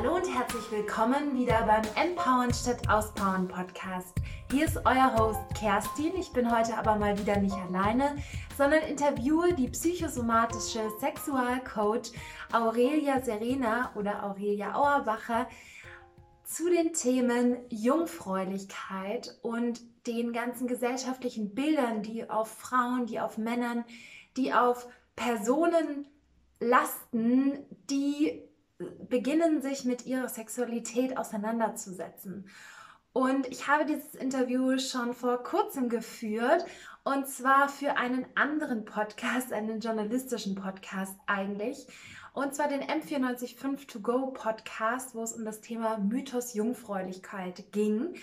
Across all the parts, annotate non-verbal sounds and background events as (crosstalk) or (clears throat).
Hallo und herzlich willkommen wieder beim Empowern statt Auspowern Podcast. Hier ist euer Host Kerstin. Ich bin heute aber mal wieder nicht alleine, sondern interviewe die psychosomatische Sexualcoach Aurelia Serena oder Aurelia Auerbacher zu den Themen Jungfräulichkeit und den ganzen gesellschaftlichen Bildern, die auf Frauen, die auf Männern, die auf Personen lasten, die beginnen, sich mit ihrer Sexualität auseinanderzusetzen. Und ich habe dieses Interview schon vor kurzem geführt und zwar für einen anderen Podcast, einen journalistischen Podcast eigentlich. Und zwar den M945 To Go Podcast, wo es um das Thema Mythos Jungfräulichkeit ging.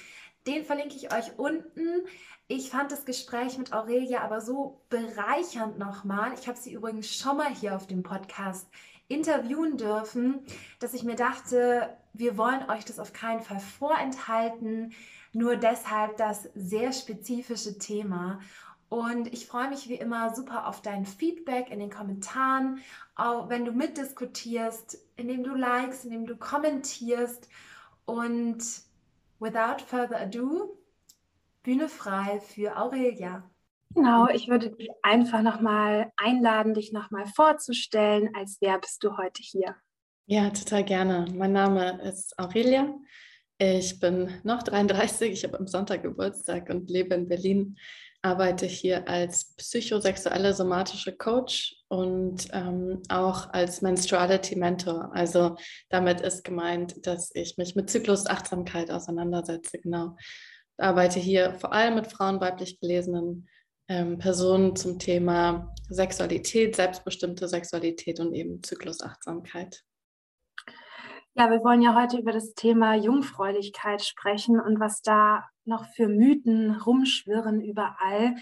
Den verlinke ich euch unten. Ich fand das Gespräch mit Aurelia aber so bereichernd nochmal. Ich habe sie übrigens schon mal hier auf dem Podcast interviewen dürfen, dass ich mir dachte, wir wollen euch das auf keinen Fall vorenthalten, nur deshalb das sehr spezifische Thema. Und ich freue mich wie immer super auf dein Feedback in den Kommentaren, auch wenn du mitdiskutierst, indem du likest, indem du kommentierst. Und without further ado, Bühne frei für Aurelia. Genau, ich würde dich einfach nochmal einladen, dich nochmal vorzustellen, als wer bist du heute hier? Ja, total gerne. Mein Name ist Aurelia. Ich bin noch 33, ich habe am Sonntag Geburtstag und lebe in Berlin, arbeite hier als psychosexuelle somatische Coach und ähm, auch als Menstruality Mentor. Also damit ist gemeint, dass ich mich mit Zyklusachtsamkeit auseinandersetze. Genau. Arbeite hier vor allem mit Frauen weiblich gelesenen ähm, Personen zum Thema Sexualität, selbstbestimmte Sexualität und eben Zyklusachtsamkeit. Ja, wir wollen ja heute über das Thema Jungfräulichkeit sprechen und was da noch für Mythen rumschwirren überall.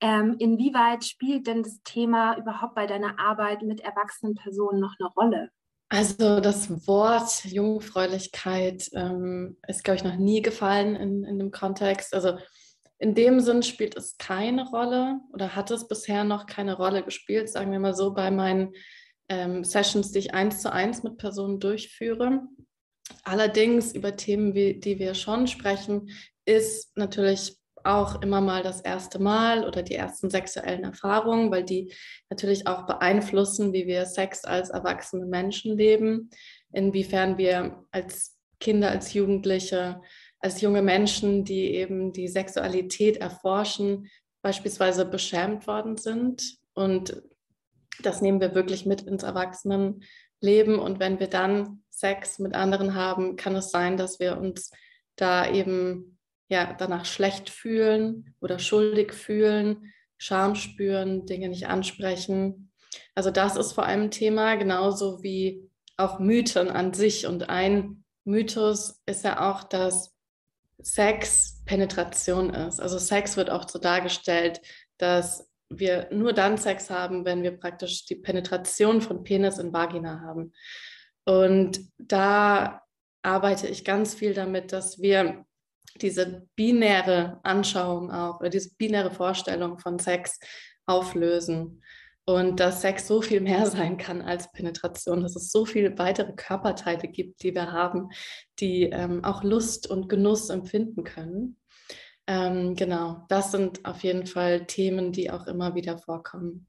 Ähm, inwieweit spielt denn das Thema überhaupt bei deiner Arbeit mit erwachsenen Personen noch eine Rolle? Also das Wort Jungfräulichkeit ähm, ist, glaube ich, noch nie gefallen in, in dem Kontext. Also in dem Sinn spielt es keine Rolle oder hat es bisher noch keine Rolle gespielt, sagen wir mal so, bei meinen ähm, Sessions, die ich eins zu eins mit Personen durchführe. Allerdings über Themen, wie, die wir schon sprechen, ist natürlich auch immer mal das erste Mal oder die ersten sexuellen Erfahrungen, weil die natürlich auch beeinflussen, wie wir Sex als erwachsene Menschen leben, inwiefern wir als Kinder, als Jugendliche als junge Menschen, die eben die Sexualität erforschen, beispielsweise beschämt worden sind. Und das nehmen wir wirklich mit ins Erwachsenenleben. Und wenn wir dann Sex mit anderen haben, kann es sein, dass wir uns da eben ja danach schlecht fühlen oder schuldig fühlen, Scham spüren, Dinge nicht ansprechen. Also das ist vor allem Thema, genauso wie auch Mythen an sich. Und ein Mythos ist ja auch, dass Sex Penetration ist. Also Sex wird auch so dargestellt, dass wir nur dann Sex haben, wenn wir praktisch die Penetration von Penis in Vagina haben. Und da arbeite ich ganz viel damit, dass wir diese binäre Anschauung auch oder diese binäre Vorstellung von Sex auflösen und dass Sex so viel mehr (laughs) sein kann als Penetration, dass es so viele weitere Körperteile gibt, die wir haben, die ähm, auch Lust und Genuss empfinden können. Ähm, genau, das sind auf jeden Fall Themen, die auch immer wieder vorkommen.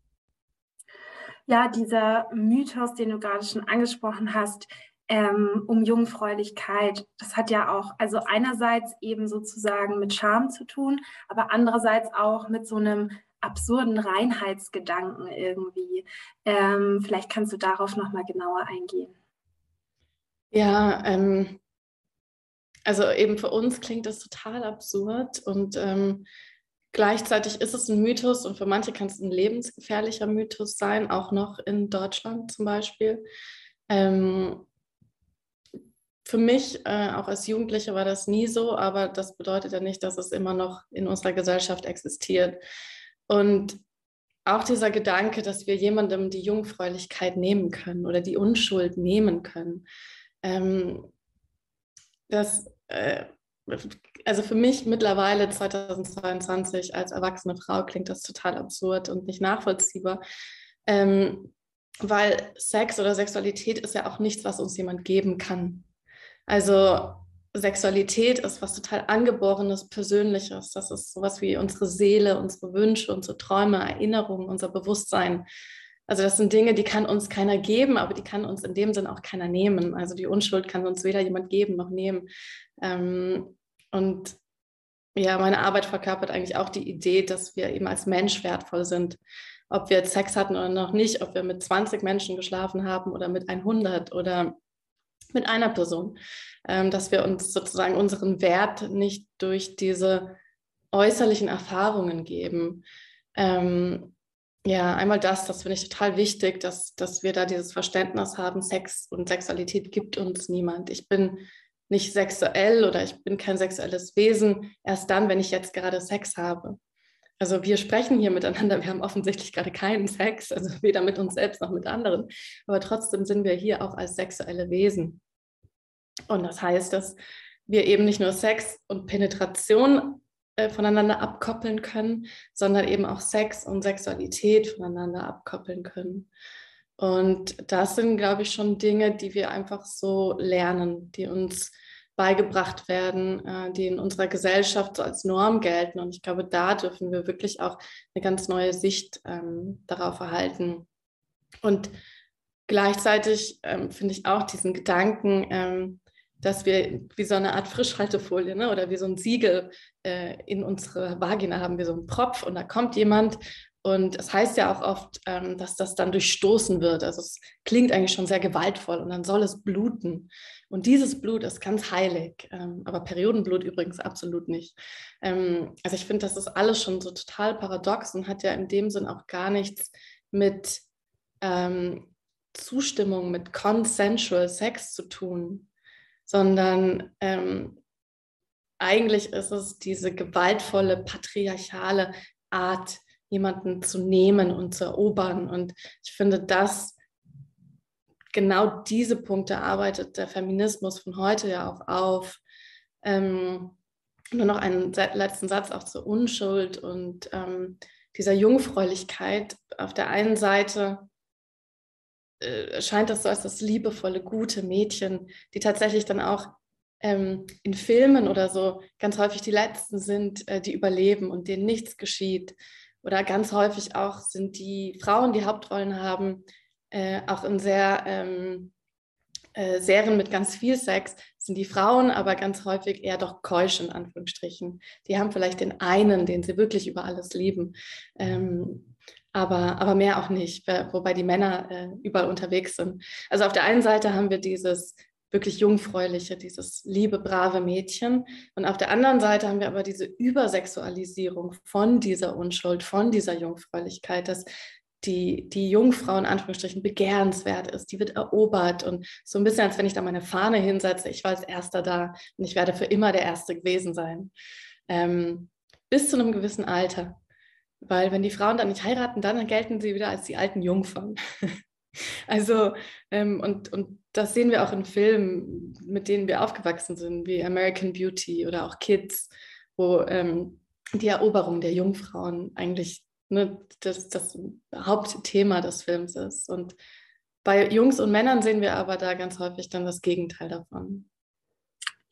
Ja, dieser Mythos, den du gerade schon angesprochen hast, ähm, um Jungfräulichkeit, das hat ja auch, also einerseits eben sozusagen mit Scham zu tun, aber andererseits auch mit so einem absurden Reinheitsgedanken irgendwie. Ähm, vielleicht kannst du darauf nochmal genauer eingehen. Ja, ähm, also eben für uns klingt das total absurd und ähm, gleichzeitig ist es ein Mythos und für manche kann es ein lebensgefährlicher Mythos sein, auch noch in Deutschland zum Beispiel. Ähm, für mich, äh, auch als Jugendliche, war das nie so, aber das bedeutet ja nicht, dass es immer noch in unserer Gesellschaft existiert. Und auch dieser Gedanke, dass wir jemandem die Jungfräulichkeit nehmen können oder die Unschuld nehmen können, ähm, das, äh, also für mich mittlerweile 2022 als erwachsene Frau klingt das total absurd und nicht nachvollziehbar, ähm, weil Sex oder Sexualität ist ja auch nichts, was uns jemand geben kann. Also Sexualität ist was total angeborenes, persönliches. Das ist sowas wie unsere Seele, unsere Wünsche, unsere Träume, Erinnerungen, unser Bewusstsein. Also das sind Dinge, die kann uns keiner geben, aber die kann uns in dem Sinn auch keiner nehmen. Also die Unschuld kann uns weder jemand geben noch nehmen. Ähm, und ja, meine Arbeit verkörpert eigentlich auch die Idee, dass wir eben als Mensch wertvoll sind. Ob wir Sex hatten oder noch nicht, ob wir mit 20 Menschen geschlafen haben oder mit 100 oder mit einer Person. Ähm, dass wir uns sozusagen unseren Wert nicht durch diese äußerlichen Erfahrungen geben. Ähm, ja, einmal das, das finde ich total wichtig, dass, dass wir da dieses Verständnis haben, Sex und Sexualität gibt uns niemand. Ich bin nicht sexuell oder ich bin kein sexuelles Wesen, erst dann, wenn ich jetzt gerade Sex habe. Also wir sprechen hier miteinander, wir haben offensichtlich gerade keinen Sex, also weder mit uns selbst noch mit anderen, aber trotzdem sind wir hier auch als sexuelle Wesen. Und das heißt, dass wir eben nicht nur Sex und Penetration äh, voneinander abkoppeln können, sondern eben auch Sex und Sexualität voneinander abkoppeln können. Und das sind, glaube ich, schon Dinge, die wir einfach so lernen, die uns beigebracht werden, äh, die in unserer Gesellschaft so als Norm gelten. Und ich glaube, da dürfen wir wirklich auch eine ganz neue Sicht ähm, darauf erhalten. Und gleichzeitig ähm, finde ich auch diesen Gedanken, ähm, dass wir wie so eine Art Frischhaltefolie ne, oder wie so ein Siegel äh, in unsere Vagina haben, wie so ein Propf und da kommt jemand und es heißt ja auch oft, ähm, dass das dann durchstoßen wird. Also es klingt eigentlich schon sehr gewaltvoll und dann soll es bluten. Und dieses Blut ist ganz heilig, ähm, aber Periodenblut übrigens absolut nicht. Ähm, also ich finde, das ist alles schon so total paradox und hat ja in dem Sinn auch gar nichts mit ähm, Zustimmung, mit consensual Sex zu tun sondern ähm, eigentlich ist es diese gewaltvolle, patriarchale Art, jemanden zu nehmen und zu erobern. Und ich finde, dass genau diese Punkte arbeitet der Feminismus von heute ja auch auf. Ähm, nur noch einen letzten Satz auch zur Unschuld und ähm, dieser Jungfräulichkeit. Auf der einen Seite äh, scheint das so als das liebevolle, gute Mädchen, die tatsächlich dann auch ähm, in Filmen oder so ganz häufig die Letzten sind, äh, die überleben und denen nichts geschieht. Oder ganz häufig auch sind die Frauen, die Hauptrollen haben, äh, auch in sehr ähm, äh, Serien mit ganz viel Sex, sind die Frauen aber ganz häufig eher doch keusch in Anführungsstrichen. Die haben vielleicht den einen, den sie wirklich über alles lieben. Ähm, aber, aber mehr auch nicht, wobei die Männer äh, überall unterwegs sind. Also auf der einen Seite haben wir dieses wirklich jungfräuliche, dieses liebe, brave Mädchen. Und auf der anderen Seite haben wir aber diese Übersexualisierung von dieser Unschuld, von dieser Jungfräulichkeit, dass die, die Jungfrau in Anführungsstrichen begehrenswert ist, die wird erobert und so ein bisschen, als wenn ich da meine Fahne hinsetze, ich war als Erster da und ich werde für immer der Erste gewesen sein. Ähm, bis zu einem gewissen Alter. Weil wenn die Frauen dann nicht heiraten, dann gelten sie wieder als die alten Jungfern. (laughs) also, ähm, und, und das sehen wir auch in Filmen, mit denen wir aufgewachsen sind, wie American Beauty oder auch Kids, wo ähm, die Eroberung der Jungfrauen eigentlich ne, das, das Hauptthema des Films ist. Und bei Jungs und Männern sehen wir aber da ganz häufig dann das Gegenteil davon.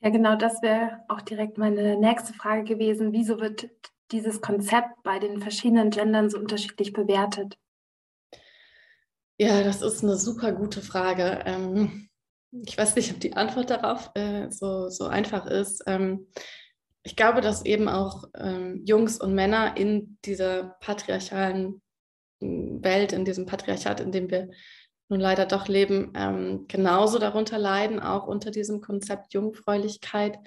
Ja, genau, das wäre auch direkt meine nächste Frage gewesen. Wieso wird dieses Konzept bei den verschiedenen Gendern so unterschiedlich bewertet? Ja, das ist eine super gute Frage. Ähm, ich weiß nicht, ob die Antwort darauf äh, so, so einfach ist. Ähm, ich glaube, dass eben auch ähm, Jungs und Männer in dieser patriarchalen hm, Welt, in diesem Patriarchat, in dem wir nun leider doch leben, ähm, genauso darunter leiden, auch unter diesem Konzept Jungfräulichkeit.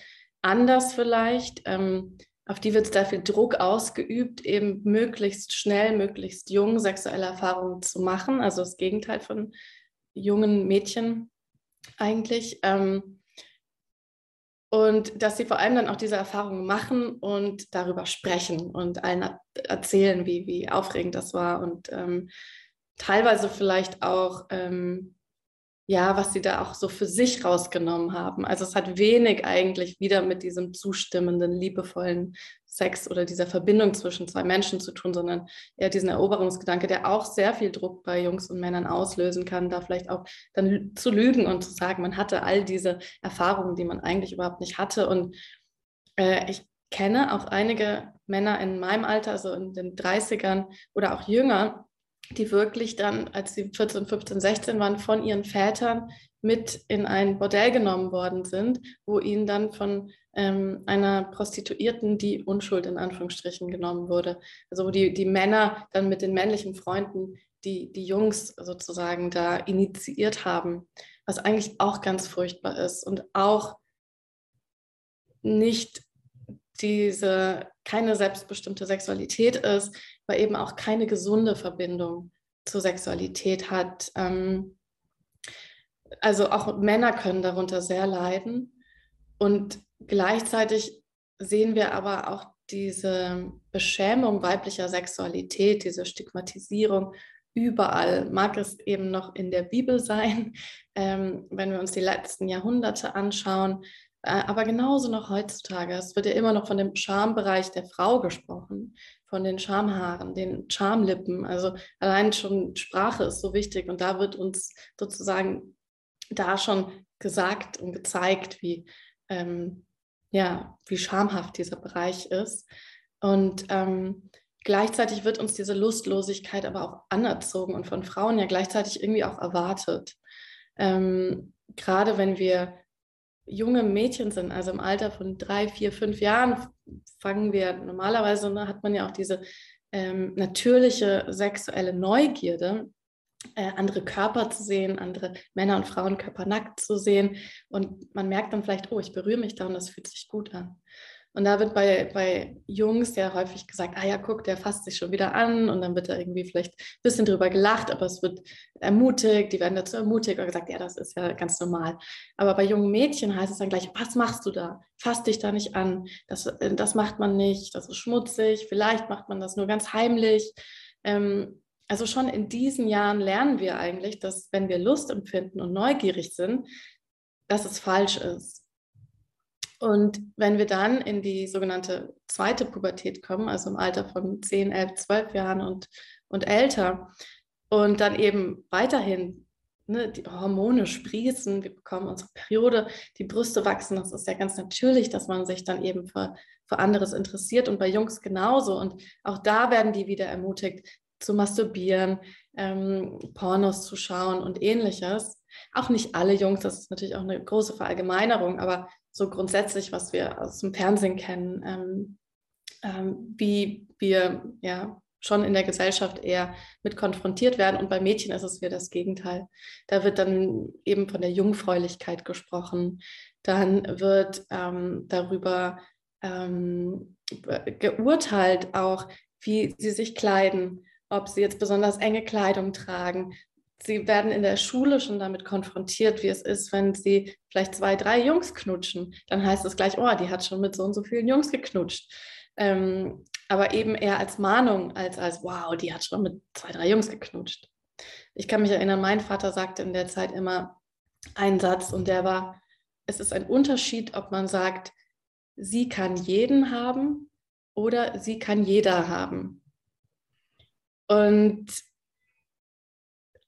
Anders vielleicht. Ähm, auf die wird sehr viel Druck ausgeübt, eben möglichst schnell, möglichst jung sexuelle Erfahrungen zu machen. Also das Gegenteil von jungen Mädchen eigentlich. Ähm, und dass sie vor allem dann auch diese Erfahrungen machen und darüber sprechen und allen erzählen, wie, wie aufregend das war und ähm, teilweise vielleicht auch ähm, ja, was sie da auch so für sich rausgenommen haben. Also es hat wenig eigentlich wieder mit diesem zustimmenden, liebevollen Sex oder dieser Verbindung zwischen zwei Menschen zu tun, sondern eher diesen Eroberungsgedanke, der auch sehr viel Druck bei Jungs und Männern auslösen kann, da vielleicht auch dann zu lügen und zu sagen, man hatte all diese Erfahrungen, die man eigentlich überhaupt nicht hatte. Und äh, ich kenne auch einige Männer in meinem Alter, also in den 30ern oder auch jünger, die wirklich dann, als sie 14, 15, 16 waren, von ihren Vätern mit in ein Bordell genommen worden sind, wo ihnen dann von ähm, einer Prostituierten die Unschuld in Anführungsstrichen genommen wurde. Also wo die, die Männer dann mit den männlichen Freunden die, die Jungs sozusagen da initiiert haben, was eigentlich auch ganz furchtbar ist und auch nicht diese keine selbstbestimmte Sexualität ist, weil eben auch keine gesunde Verbindung zur Sexualität hat. Ähm, also auch Männer können darunter sehr leiden. Und gleichzeitig sehen wir aber auch diese Beschämung weiblicher Sexualität, diese Stigmatisierung überall. Mag es eben noch in der Bibel sein, (laughs) ähm, wenn wir uns die letzten Jahrhunderte anschauen, äh, aber genauso noch heutzutage. Es wird ja immer noch von dem Schambereich der Frau gesprochen, von den Schamhaaren, den Schamlippen. Also allein schon Sprache ist so wichtig und da wird uns sozusagen da schon gesagt und gezeigt, wie, ähm, ja, wie schamhaft dieser Bereich ist. Und ähm, gleichzeitig wird uns diese Lustlosigkeit aber auch anerzogen und von Frauen ja gleichzeitig irgendwie auch erwartet. Ähm, gerade wenn wir junge Mädchen sind, also im Alter von drei, vier, fünf Jahren, fangen wir normalerweise, ne, hat man ja auch diese ähm, natürliche sexuelle Neugierde, äh, andere Körper zu sehen, andere Männer- und Frauenkörper nackt zu sehen. Und man merkt dann vielleicht, oh, ich berühre mich da und das fühlt sich gut an. Und da wird bei, bei Jungs ja häufig gesagt, ah ja, guck, der fasst sich schon wieder an und dann wird da irgendwie vielleicht ein bisschen drüber gelacht, aber es wird ermutigt, die werden dazu ermutigt oder gesagt, ja, das ist ja ganz normal. Aber bei jungen Mädchen heißt es dann gleich, was machst du da? Fass dich da nicht an, das, äh, das macht man nicht, das ist schmutzig, vielleicht macht man das nur ganz heimlich. Ähm, also schon in diesen Jahren lernen wir eigentlich, dass wenn wir Lust empfinden und neugierig sind, dass es falsch ist. Und wenn wir dann in die sogenannte zweite Pubertät kommen, also im Alter von 10, 11, 12 Jahren und, und älter, und dann eben weiterhin ne, die Hormone sprießen, wir bekommen unsere Periode, die Brüste wachsen, das ist ja ganz natürlich, dass man sich dann eben für, für anderes interessiert und bei Jungs genauso. Und auch da werden die wieder ermutigt zu masturbieren, ähm, Pornos zu schauen und ähnliches. Auch nicht alle Jungs, das ist natürlich auch eine große Verallgemeinerung, aber so grundsätzlich, was wir aus dem Fernsehen kennen, ähm, ähm, wie wir ja schon in der Gesellschaft eher mit konfrontiert werden. Und bei Mädchen ist es wieder das Gegenteil. Da wird dann eben von der Jungfräulichkeit gesprochen. Dann wird ähm, darüber ähm, geurteilt, auch wie sie sich kleiden, ob sie jetzt besonders enge Kleidung tragen, sie werden in der Schule schon damit konfrontiert, wie es ist, wenn sie vielleicht zwei, drei Jungs knutschen. Dann heißt es gleich, oh, die hat schon mit so und so vielen Jungs geknutscht. Ähm, aber eben eher als Mahnung, als als, wow, die hat schon mit zwei, drei Jungs geknutscht. Ich kann mich erinnern, mein Vater sagte in der Zeit immer einen Satz und der war, es ist ein Unterschied, ob man sagt, sie kann jeden haben oder sie kann jeder haben. Und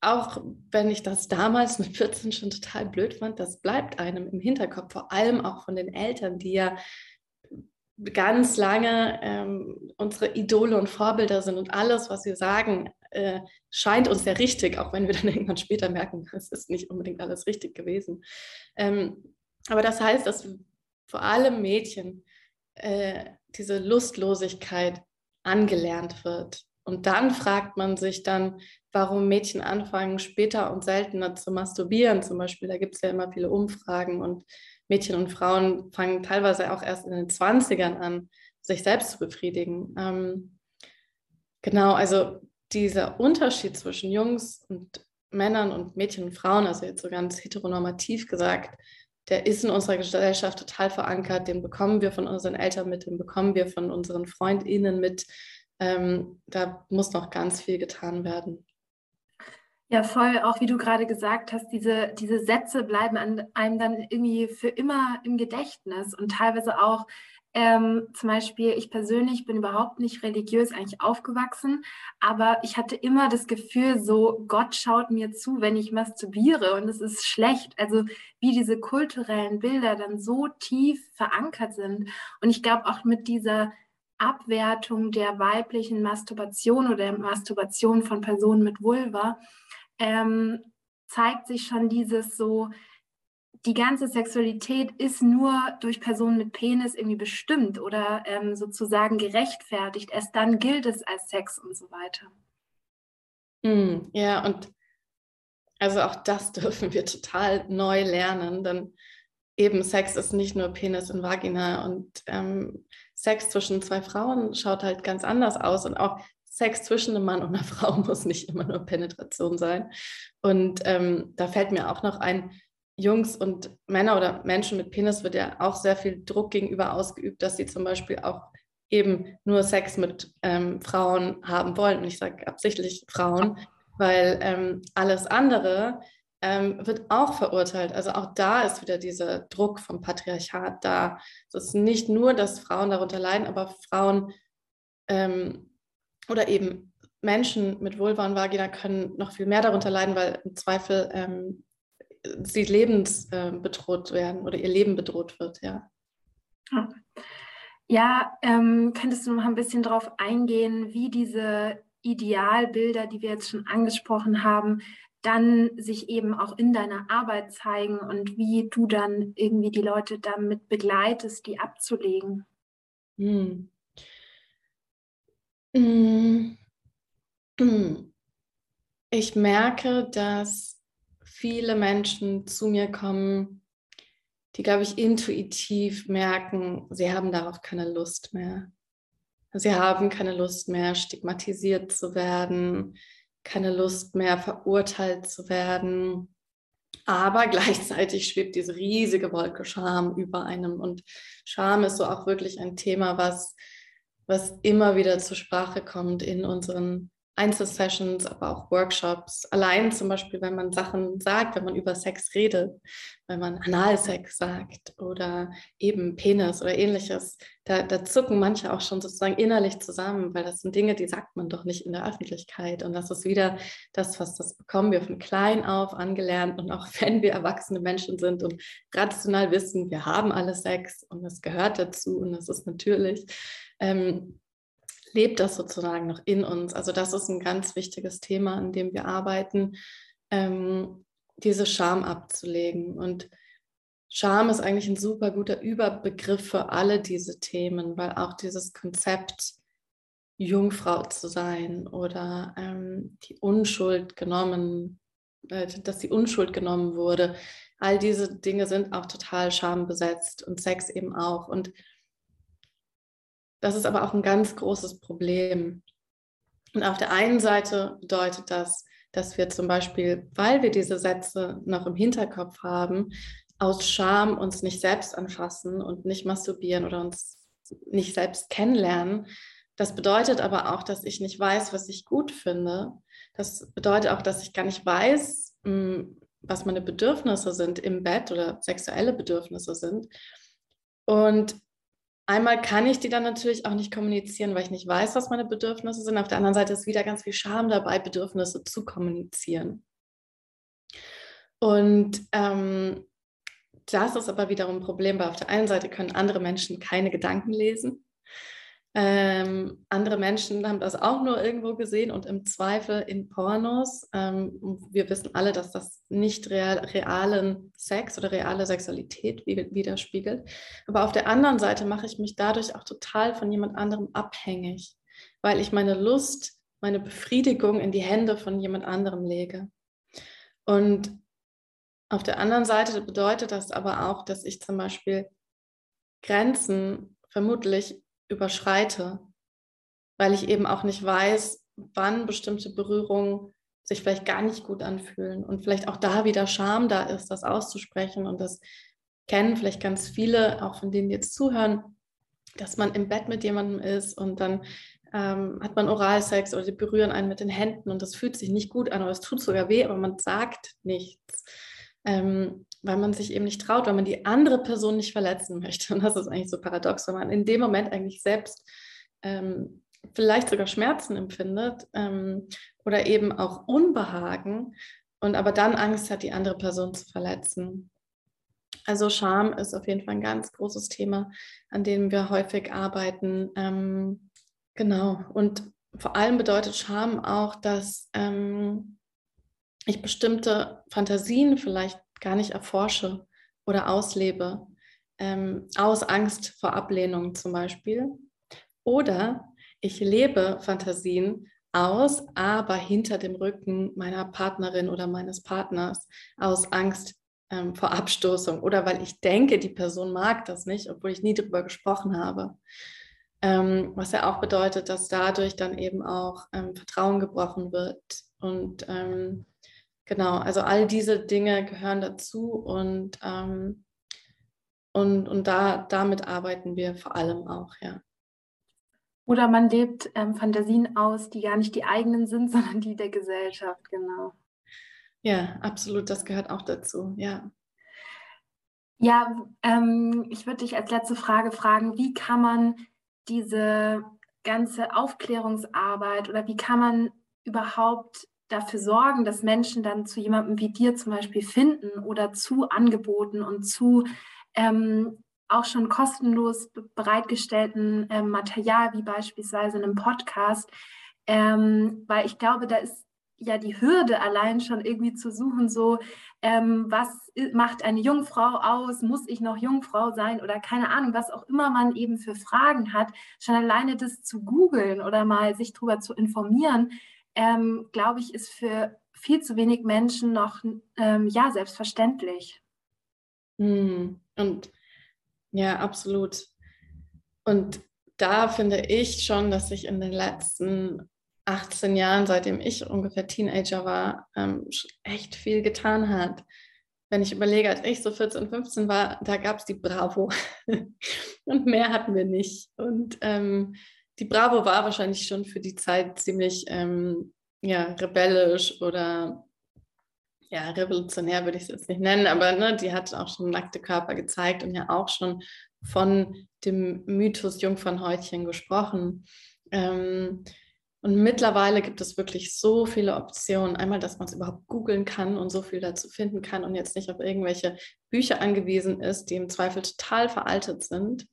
auch wenn ich das damals mit 14 schon total blöd fand, das bleibt einem im Hinterkopf, vor allem auch von den Eltern, die ja ganz lange ähm, unsere Idole und Vorbilder sind und alles, was sie sagen, äh, scheint uns sehr richtig, auch wenn wir dann (laughs) irgendwann später merken, es ist nicht unbedingt alles richtig gewesen. Ähm, aber das heißt, dass vor allem Mädchen äh, diese Lustlosigkeit angelernt wird. Und dann fragt man sich dann, warum Mädchen anfangen, später und seltener zu masturbieren. Zum Beispiel, da gibt es ja immer viele Umfragen und Mädchen und Frauen fangen teilweise auch erst in den 20ern an, sich selbst zu befriedigen. Ähm, genau, also dieser Unterschied zwischen Jungs und Männern und Mädchen und Frauen, also jetzt so ganz heteronormativ gesagt, der ist in unserer Gesellschaft total verankert. Den bekommen wir von unseren Eltern mit, den bekommen wir von unseren FreundInnen mit. Ähm, da muss noch ganz viel getan werden. Ja, voll, auch wie du gerade gesagt hast, diese, diese Sätze bleiben an einem dann irgendwie für immer im Gedächtnis und teilweise auch ähm, zum Beispiel, ich persönlich bin überhaupt nicht religiös eigentlich aufgewachsen, aber ich hatte immer das Gefühl, so Gott schaut mir zu, wenn ich masturbiere und es ist schlecht. Also wie diese kulturellen Bilder dann so tief verankert sind. Und ich glaube auch mit dieser Abwertung der weiblichen Masturbation oder der Masturbation von Personen mit Vulva ähm, zeigt sich schon dieses so, die ganze Sexualität ist nur durch Personen mit Penis irgendwie bestimmt oder ähm, sozusagen gerechtfertigt. Erst dann gilt es als Sex und so weiter. Mm, ja, und also auch das (laughs) dürfen wir total neu lernen, denn eben Sex ist nicht nur Penis und Vagina und ähm, Sex zwischen zwei Frauen schaut halt ganz anders aus und auch Sex zwischen einem Mann und einer (laughs) Frau muss nicht immer nur Penetration sein. Und ähm, da fällt mir auch noch ein, Jungs und Männer oder Menschen mit Penis wird ja auch sehr viel Druck gegenüber ausgeübt, dass sie zum Beispiel auch eben nur Sex mit ähm, Frauen haben wollen. Und ich sage absichtlich Frauen, weil ähm, alles andere ähm, wird auch verurteilt. Also auch da ist wieder dieser Druck vom Patriarchat da. Es ist nicht nur, dass Frauen darunter leiden, aber Frauen ähm, oder eben Menschen mit Vulva und Vagina können noch viel mehr darunter leiden, weil im Zweifel ähm, sie lebensbedroht werden oder ihr Leben bedroht wird, ja. Ja, ähm, könntest du noch ein bisschen darauf eingehen, wie diese Idealbilder, die wir jetzt schon angesprochen haben, dann sich eben auch in deiner Arbeit zeigen und wie du dann irgendwie die Leute damit begleitest, die abzulegen? Hm. Hm. hm. Ich merke, dass viele Menschen zu mir kommen, die, glaube ich, intuitiv merken, sie haben darauf keine Lust mehr. Sie haben keine Lust mehr, stigmatisiert zu werden, keine Lust mehr, verurteilt zu werden. Aber gleichzeitig schwebt diese riesige Wolke Scham über einem. Und Scham ist so auch wirklich ein Thema, was, was immer wieder zur Sprache kommt in unseren Einzelsessions, aber auch Workshops. Allein zum Beispiel, wenn man Sachen sagt, wenn man über Sex redet, wenn man Analsex sagt oder eben Penis oder ähnliches, da, da, zucken manche auch schon sozusagen innerlich zusammen, weil das sind Dinge, die sagt man doch nicht in der Öffentlichkeit. Und das ist wieder das, was das bekommen wir von klein auf angelernt. Und auch (laughs) wenn wir erwachsene Menschen sind und rational wissen, wir haben alle Sex und es gehört dazu und das ist natürlich. Ähm, lebt das sozusagen noch in uns. Also das ist ein ganz wichtiges Thema, an dem wir arbeiten, ähm, diese Scham abzulegen. Und Scham ist eigentlich ein super guter Überbegriff für alle diese Themen, weil auch dieses Konzept, Jungfrau zu sein oder ähm, die Unschuld genommen, äh, dass die Unschuld genommen wurde, all diese Dinge sind auch total schambesetzt und Sex eben auch. Und das ist aber auch ein ganz großes Problem. Und auf der einen Seite bedeutet das, dass wir zum Beispiel, weil wir diese Sätze noch im Hinterkopf haben, aus Scham uns nicht selbst anfassen und nicht masturbieren oder uns nicht selbst kennenlernen. Das bedeutet aber auch, dass ich nicht weiß, was ich gut finde. Das bedeutet auch, dass ich gar nicht weiß, hm, was meine Bedürfnisse sind im Bett oder sexuelle Bedürfnisse sind. Und einmal kann ich die dann natürlich auch nicht kommunizieren, weil ich nicht weiß, was meine Bedürfnisse sind. Auf der anderen Seite ist wieder ganz viel Scham dabei, Bedürfnisse zu kommunizieren. Und ähm, das ist aber wiederum ein Problem, weil auf der einen Seite können andere Menschen keine Gedanken lesen. Ähm, andere Menschen haben das auch nur irgendwo gesehen und im Zweifel in Pornos. Ähm, wir wissen alle, dass das nicht real, realen Sex oder reale Sexualität widerspiegelt. Aber auf der anderen Seite mache ich mich dadurch auch total von jemand anderem abhängig, weil ich meine Lust, meine Befriedigung in die Hände von jemand anderem lege. Und auf der anderen Seite bedeutet das aber auch, dass ich zum Beispiel Grenzen vermutlich überschreite, weil ich eben auch nicht weiß, wann bestimmte Berührungen sich vielleicht gar nicht gut anfühlen und vielleicht auch da wieder Scham da ist, das auszusprechen. Und das kennen vielleicht ganz viele, auch von denen jetzt zuhören, dass man im Bett mit jemandem ist und dann ähm, hat man Oralsex oder die berühren einen mit den Händen und das fühlt sich nicht gut an oder es tut sogar weh, aber man sagt nichts, ähm, weil man sich eben nicht traut, weil man die andere Person nicht verletzen möchte. Und das ist eigentlich so paradox, weil man in dem Moment eigentlich selbst ähm, vielleicht sogar Schmerzen empfindet ähm, oder eben auch Unbehagen und aber dann Angst hat, die andere Person zu verletzen. Also Scham ist auf jeden Fall ein ganz großes Thema, an dem wir häufig arbeiten. Ähm, genau. Und vor allem bedeutet Scham auch, dass ähm, ich bestimmte Fantasien vielleicht gar nicht erforsche oder auslebe, ähm, aus Angst vor Ablehnung zum Beispiel. Oder ich lebe Fantasien aus, aber hinter dem Rücken meiner Partnerin oder meines Partners aus Angst ähm, vor Abstoßung oder weil ich denke, die Person mag das nicht, obwohl ich nie darüber gesprochen habe. Ähm, was ja auch bedeutet, dass dadurch dann eben auch ähm, Vertrauen gebrochen wird. Und ähm, genau, also all diese Dinge gehören dazu und, ähm, und, und da, damit arbeiten wir vor allem auch, ja. Oder man lebt ähm, Fantasien aus, die gar nicht die eigenen sind, (laughs) sondern die der Gesellschaft, genau. Ja, absolut, das gehört auch dazu, ja. Ja, ähm, ich würde dich als letzte Frage fragen, wie kann man diese ganze Aufklärungsarbeit oder wie kann man überhaupt dafür sorgen, dass Menschen dann zu jemandem wie dir zum Beispiel finden oder zu Angeboten und zu ähm, auch schon kostenlos bereitgestellten äh, Material, wie beispielsweise einem Podcast, ähm, weil ich glaube, da ist ja die Hürde allein schon irgendwie zu suchen, so ähm, was macht eine Jungfrau aus, muss ich noch Jungfrau sein? Oder keine Ahnung, was auch immer man eben für Fragen hat, schon alleine das zu googeln oder mal sich darüber zu informieren, ähm, glaube ich, ist für viel zu wenig Menschen noch ähm, ja selbstverständlich. Hm. Und ja, absolut. Und da finde ich schon, dass sich in den letzten 18 Jahren, seitdem ich ungefähr Teenager war, ähm, echt viel getan hat. Wenn ich überlege, als ich so 14, 15 war, da gab es die Bravo. (laughs) und mehr hatten wir nicht. Und ähm, die Bravo war wahrscheinlich schon für die Zeit ziemlich ähm, ja, rebellisch oder ja, revolutionär würde ich es jetzt nicht nennen, aber ne, die hat auch schon nackte Körper gezeigt und ja auch schon von dem Mythos Jungfernhäutchen gesprochen. Ähm, und mittlerweile gibt es wirklich so viele Optionen. Einmal, dass man es überhaupt googeln kann und so viel dazu finden kann und jetzt nicht auf irgendwelche Bücher angewiesen ist, die im Zweifel total veraltet sind.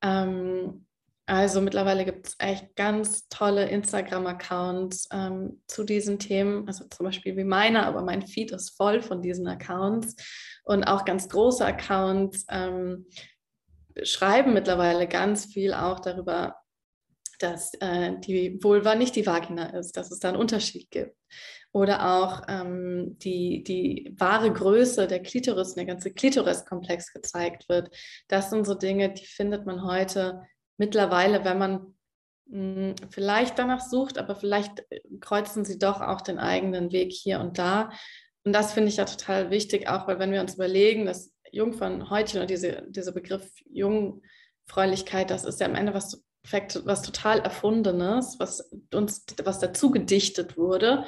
Ähm, also mittlerweile gibt es echt ganz tolle Instagram-Accounts ähm, zu diesen Themen, also zum Beispiel wie meiner, aber mein Feed ist voll von diesen Accounts und auch ganz große Accounts ähm, schreiben mittlerweile ganz viel auch darüber, dass äh, die Vulva nicht die Vagina ist, dass es da einen Unterschied gibt. Oder auch ähm, die, die wahre Größe der Klitoris, der ganze Klitoriskomplex gezeigt wird. Das sind so Dinge, die findet man heute mittlerweile, wenn man mh, hm, vielleicht danach sucht, aber vielleicht äh, kreuzen sie doch auch den eigenen Weg hier und da. Und das finde ich ja total wichtig, auch weil wenn wir uns überlegen, dass Jungfernhäutchen und diese, dieser Begriff Jungfräulichkeit, das ist ja am Ende was, was total Erfundenes, was uns, was dazu gedichtet wurde.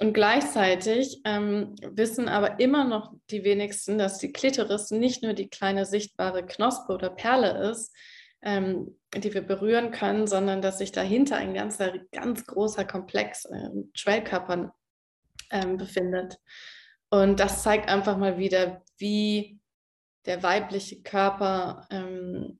Und gleichzeitig ähm, wissen aber immer noch die wenigsten, dass die Klitoris nicht nur die kleine sichtbare Knospe oder Perle ist, ähm, die wir berühren können, sondern dass sich dahinter ein ganzer, ganz großer Komplex äh, Schwellkörpern ähm, befindet. Und das zeigt einfach mal wieder, wie der weibliche Körper ähm,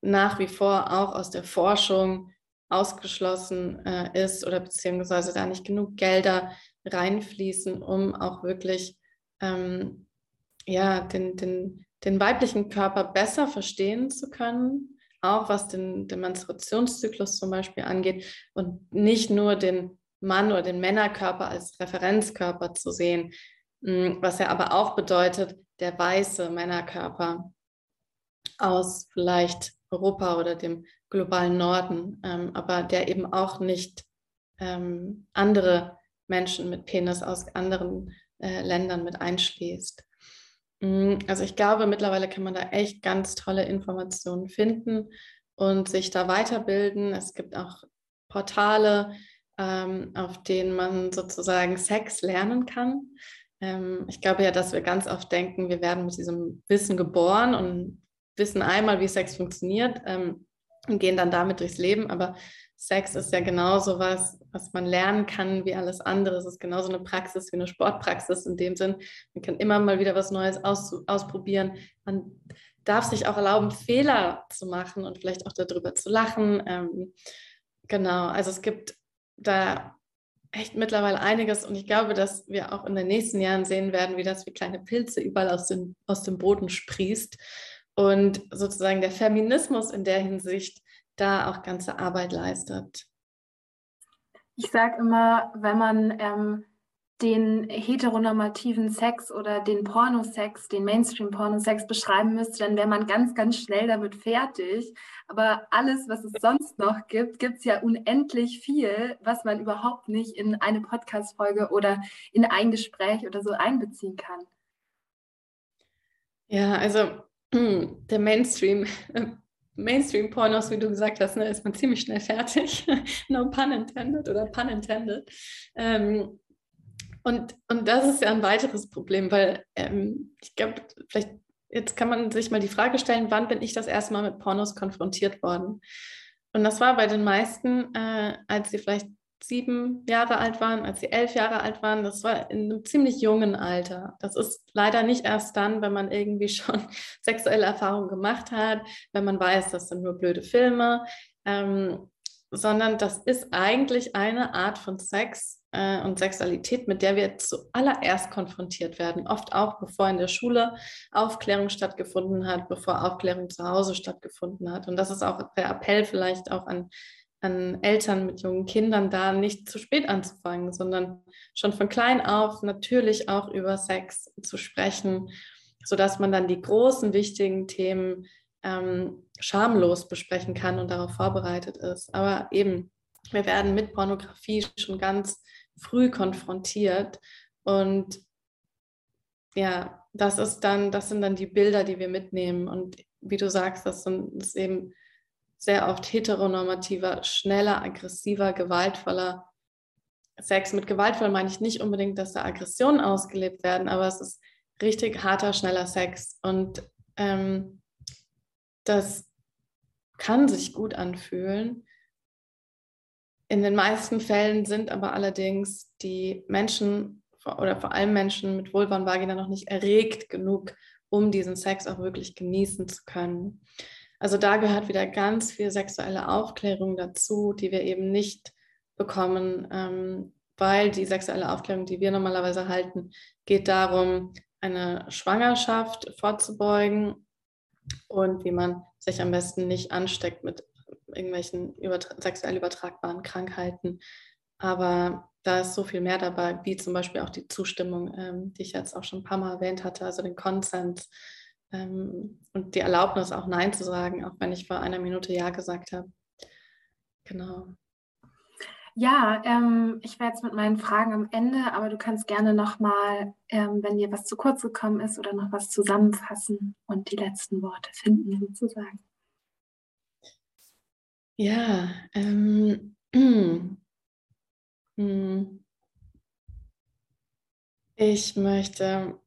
nach wie vor auch aus der Forschung ausgeschlossen äh, ist oder beziehungsweise da nicht genug Gelder reinfließen, um auch wirklich ähm, ja, den, den, den weiblichen Körper besser verstehen zu können auch was den, den Menstruationszyklus zum Beispiel angeht und nicht nur den Mann oder den Männerkörper als Referenzkörper zu sehen, mm, was ja aber auch bedeutet, der weiße Männerkörper aus vielleicht Europa oder dem globalen Norden, ähm, aber der eben auch nicht ähm, andere Menschen mit Penis aus anderen äh, Ländern mit einschließt. Mm, also ich glaube, mittlerweile kann man da echt ganz tolle Informationen finden und sich da weiterbilden. Es gibt auch Portale, ähm, auf denen man sozusagen Sex lernen kann. Ähm, ich glaube ja, dass wir ganz oft denken, wir werden mit diesem Wissen geboren und wissen einmal, wie Sex funktioniert ähm, und gehen dann damit durchs Leben. Aber Sex ist ja genauso was, was man lernen kann wie alles andere. Es ist genauso eine Praxis wie eine Sportpraxis in dem Sinn. Man kann immer mal wieder was Neues aus, ausprobieren. Man darf sich auch erlauben, Fehler zu machen und vielleicht auch darüber zu lachen. Ähm, genau, also es gibt da echt mittlerweile einiges und ich glaube, dass wir auch in den nächsten Jahren sehen werden, wie das wie kleine Pilze überall aus, den, aus dem Boden sprießt und sozusagen der Feminismus in der Hinsicht da auch ganze Arbeit leistet. Ich sage immer, wenn man ähm, den heteronormativen Sex oder den Pornosex, den Mainstream-Pornosex beschreiben müsste, dann wäre man ganz, ganz schnell damit fertig. Aber alles, was es sonst noch gibt, gibt es ja unendlich viel, was man überhaupt nicht in eine Podcast-Folge oder in ein Gespräch oder so einbeziehen kann. Ja, also (clears throat) der Mainstream, Mainstream-Pornos, wie du gesagt hast, ne, ist man ziemlich schnell fertig. (laughs) no pun intended oder pun intended. Ähm, und, und das ist ja ein weiteres Problem, weil ähm, ich glaube, vielleicht jetzt kann man sich mal die Frage stellen, wann bin ich das erste Mal mit Pornos konfrontiert worden? Und das war bei den meisten, äh, als sie vielleicht sieben Jahre alt waren, als sie elf Jahre alt waren. Das war in einem ziemlich jungen Alter. Das ist leider nicht erst dann, wenn man irgendwie (laughs) schon sexuelle Erfahrungen gemacht hat, wenn man weiß, das sind nur blöde Filme, ähm, sondern das ist eigentlich eine Art von Sex, äh, und Sexualität, mit der wir zuallererst konfrontiert werden. Oft auch, bevor in der Schule Aufklärung stattgefunden hat, bevor Aufklärung zu Hause stattgefunden hat. Und das ist auch der Appell vielleicht auch an, an Eltern mit jungen Kindern, da nicht zu spät anzufangen, sondern schon von klein auf natürlich auch über Sex zu sprechen, sodass man dann die großen, wichtigen Themen ähm, schamlos besprechen kann und darauf vorbereitet ist. Aber eben, wir werden mit Pornografie schon ganz früh konfrontiert. Und ja, das ist dann, das sind dann die Bilder, die wir mitnehmen. Und wie du sagst, das sind das ist eben sehr oft heteronormativer, schneller, aggressiver, gewaltvoller Sex. Mit gewaltvoll meine ich nicht unbedingt, dass da Aggressionen ausgelebt werden, aber es ist richtig harter, schneller Sex. Und ähm, das kann sich gut anfühlen. In den meisten Fällen sind aber allerdings die Menschen oder vor allem Menschen mit Vulva und Vagina noch nicht erregt genug, um diesen Sex auch wirklich genießen zu können. Also da gehört wieder ganz viel sexuelle Aufklärung dazu, die wir eben nicht bekommen, ähm, weil die sexuelle Aufklärung, die wir normalerweise halten, geht darum, eine Schwangerschaft vorzubeugen und wie man sich am besten nicht ansteckt mit irgendwelchen übertra sexuell übertragbaren Krankheiten. Aber da ist so viel mehr dabei, wie zum Beispiel auch die Zustimmung, ähm, die ich jetzt auch schon ein paar Mal erwähnt hatte, also den Konsens ähm, und die Erlaubnis, auch Nein zu sagen, auch wenn ich vor einer Minute Ja gesagt habe. Genau. Ja, ähm, ich wäre jetzt mit meinen Fragen am Ende, aber du kannst gerne nochmal, ähm, wenn dir was zu kurz gekommen ist oder noch was zusammenfassen und die letzten Worte finden sozusagen. Ja, ähm, (clears throat) hm. ich möchte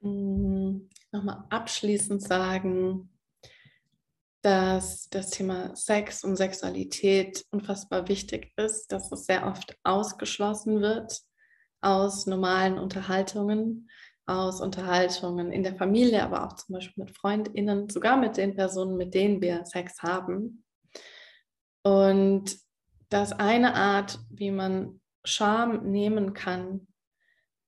hm, nochmal abschließend sagen, dass das Thema Sex und Sexualität unfassbar wichtig ist, dass es sehr oft ausgeschlossen wird aus normalen Unterhaltungen, aus Unterhaltungen in der Familie, aber auch zum Beispiel mit Freundinnen, sogar mit den Personen, mit denen wir Sex haben. Und das eine Art, wie man Scham nehmen kann,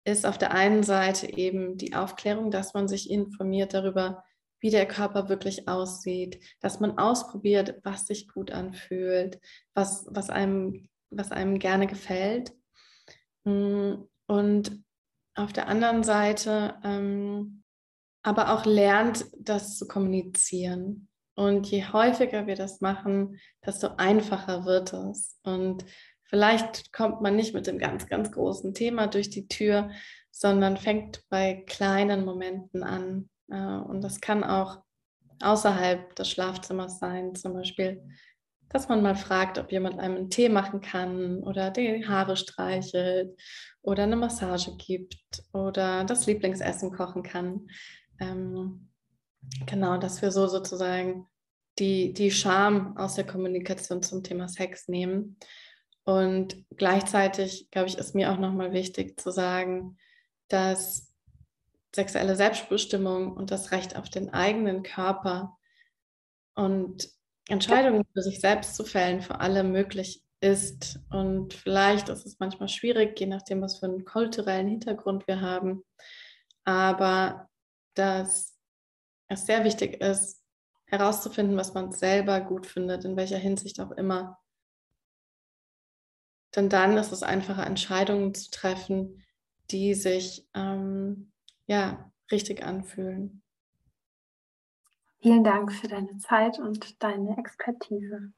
ist auf der einen Seite eben die Aufklärung, dass man sich informiert darüber, wie der Körper wirklich aussieht, dass man ausprobiert, was sich gut anfühlt, was, was, einem, was einem gerne gefällt. Und auf der anderen Seite ähm, aber auch lernt, das zu kommunizieren. Und je häufiger wir das machen, desto einfacher wird es. Und vielleicht kommt man nicht mit dem ganz, ganz großen Thema durch die Tür, sondern fängt bei kleinen Momenten an. Äh, und das kann auch außerhalb des Schlafzimmers sein, zum Beispiel dass man mal fragt, ob jemand einem einen Tee machen kann oder die Haare streichelt oder eine Massage gibt oder das Lieblingsessen kochen kann. Ähm, genau, dass wir so sozusagen die, die Scham aus der Kommunikation zum Thema Sex nehmen. Und gleichzeitig, glaube ich, ist mir auch nochmal wichtig zu sagen, dass sexuelle Selbstbestimmung und das Recht auf den eigenen Körper und Entscheidungen für sich selbst zu fällen für alle möglich ist. Und vielleicht ist es manchmal schwierig, je nachdem, was für einen kulturellen Hintergrund wir haben. Aber dass es sehr wichtig ist, herauszufinden, was man selber gut findet, in welcher Hinsicht auch immer. Denn dann ist es einfacher, Entscheidungen zu treffen, die sich ähm, ja, richtig anfühlen. Vielen Dank für deine Zeit und deine Expertise.